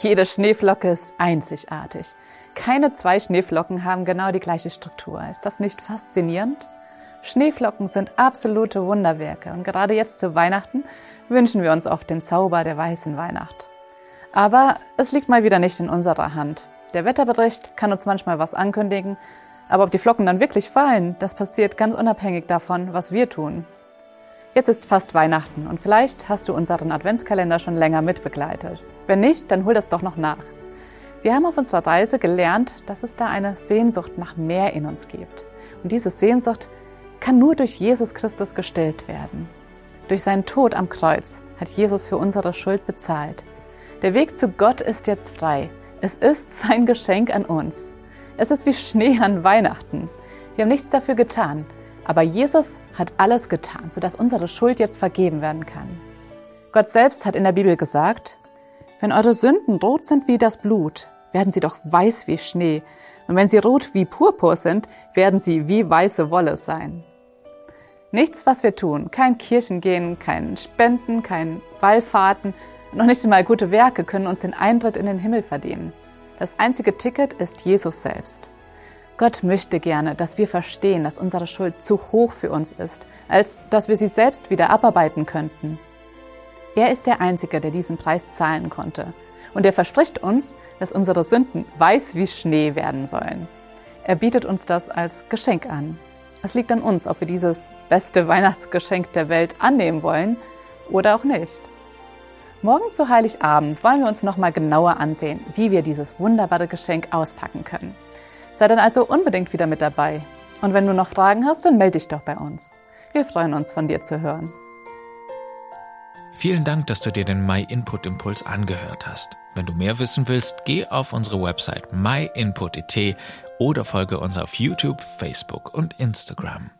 Jede Schneeflocke ist einzigartig. Keine zwei Schneeflocken haben genau die gleiche Struktur. Ist das nicht faszinierend? Schneeflocken sind absolute Wunderwerke und gerade jetzt zu Weihnachten wünschen wir uns oft den Zauber der weißen Weihnacht. Aber es liegt mal wieder nicht in unserer Hand. Der Wetterbericht kann uns manchmal was ankündigen, aber ob die Flocken dann wirklich fallen, das passiert ganz unabhängig davon, was wir tun. Jetzt ist fast Weihnachten und vielleicht hast du unseren Adventskalender schon länger mitbegleitet. Wenn nicht, dann hol das doch noch nach. Wir haben auf unserer Reise gelernt, dass es da eine Sehnsucht nach mehr in uns gibt. Und diese Sehnsucht kann nur durch Jesus Christus gestillt werden. Durch seinen Tod am Kreuz hat Jesus für unsere Schuld bezahlt. Der Weg zu Gott ist jetzt frei. Es ist sein Geschenk an uns. Es ist wie Schnee an Weihnachten. Wir haben nichts dafür getan, aber Jesus hat alles getan, sodass unsere Schuld jetzt vergeben werden kann. Gott selbst hat in der Bibel gesagt, wenn eure Sünden rot sind wie das Blut, werden sie doch weiß wie Schnee. Und wenn sie rot wie Purpur sind, werden sie wie weiße Wolle sein. Nichts, was wir tun, kein Kirchengehen, kein Spenden, kein Wallfahrten, noch nicht einmal gute Werke können uns den Eintritt in den Himmel verdienen. Das einzige Ticket ist Jesus selbst. Gott möchte gerne, dass wir verstehen, dass unsere Schuld zu hoch für uns ist, als dass wir sie selbst wieder abarbeiten könnten. Er ist der Einzige, der diesen Preis zahlen konnte. Und er verspricht uns, dass unsere Sünden weiß wie Schnee werden sollen. Er bietet uns das als Geschenk an. Es liegt an uns, ob wir dieses beste Weihnachtsgeschenk der Welt annehmen wollen oder auch nicht. Morgen zu Heiligabend wollen wir uns nochmal genauer ansehen, wie wir dieses wunderbare Geschenk auspacken können. Sei dann also unbedingt wieder mit dabei. Und wenn du noch Fragen hast, dann melde dich doch bei uns. Wir freuen uns, von dir zu hören. Vielen Dank, dass du dir den My Input Impuls angehört hast. Wenn du mehr wissen willst, geh auf unsere Website myinput.it oder folge uns auf YouTube, Facebook und Instagram.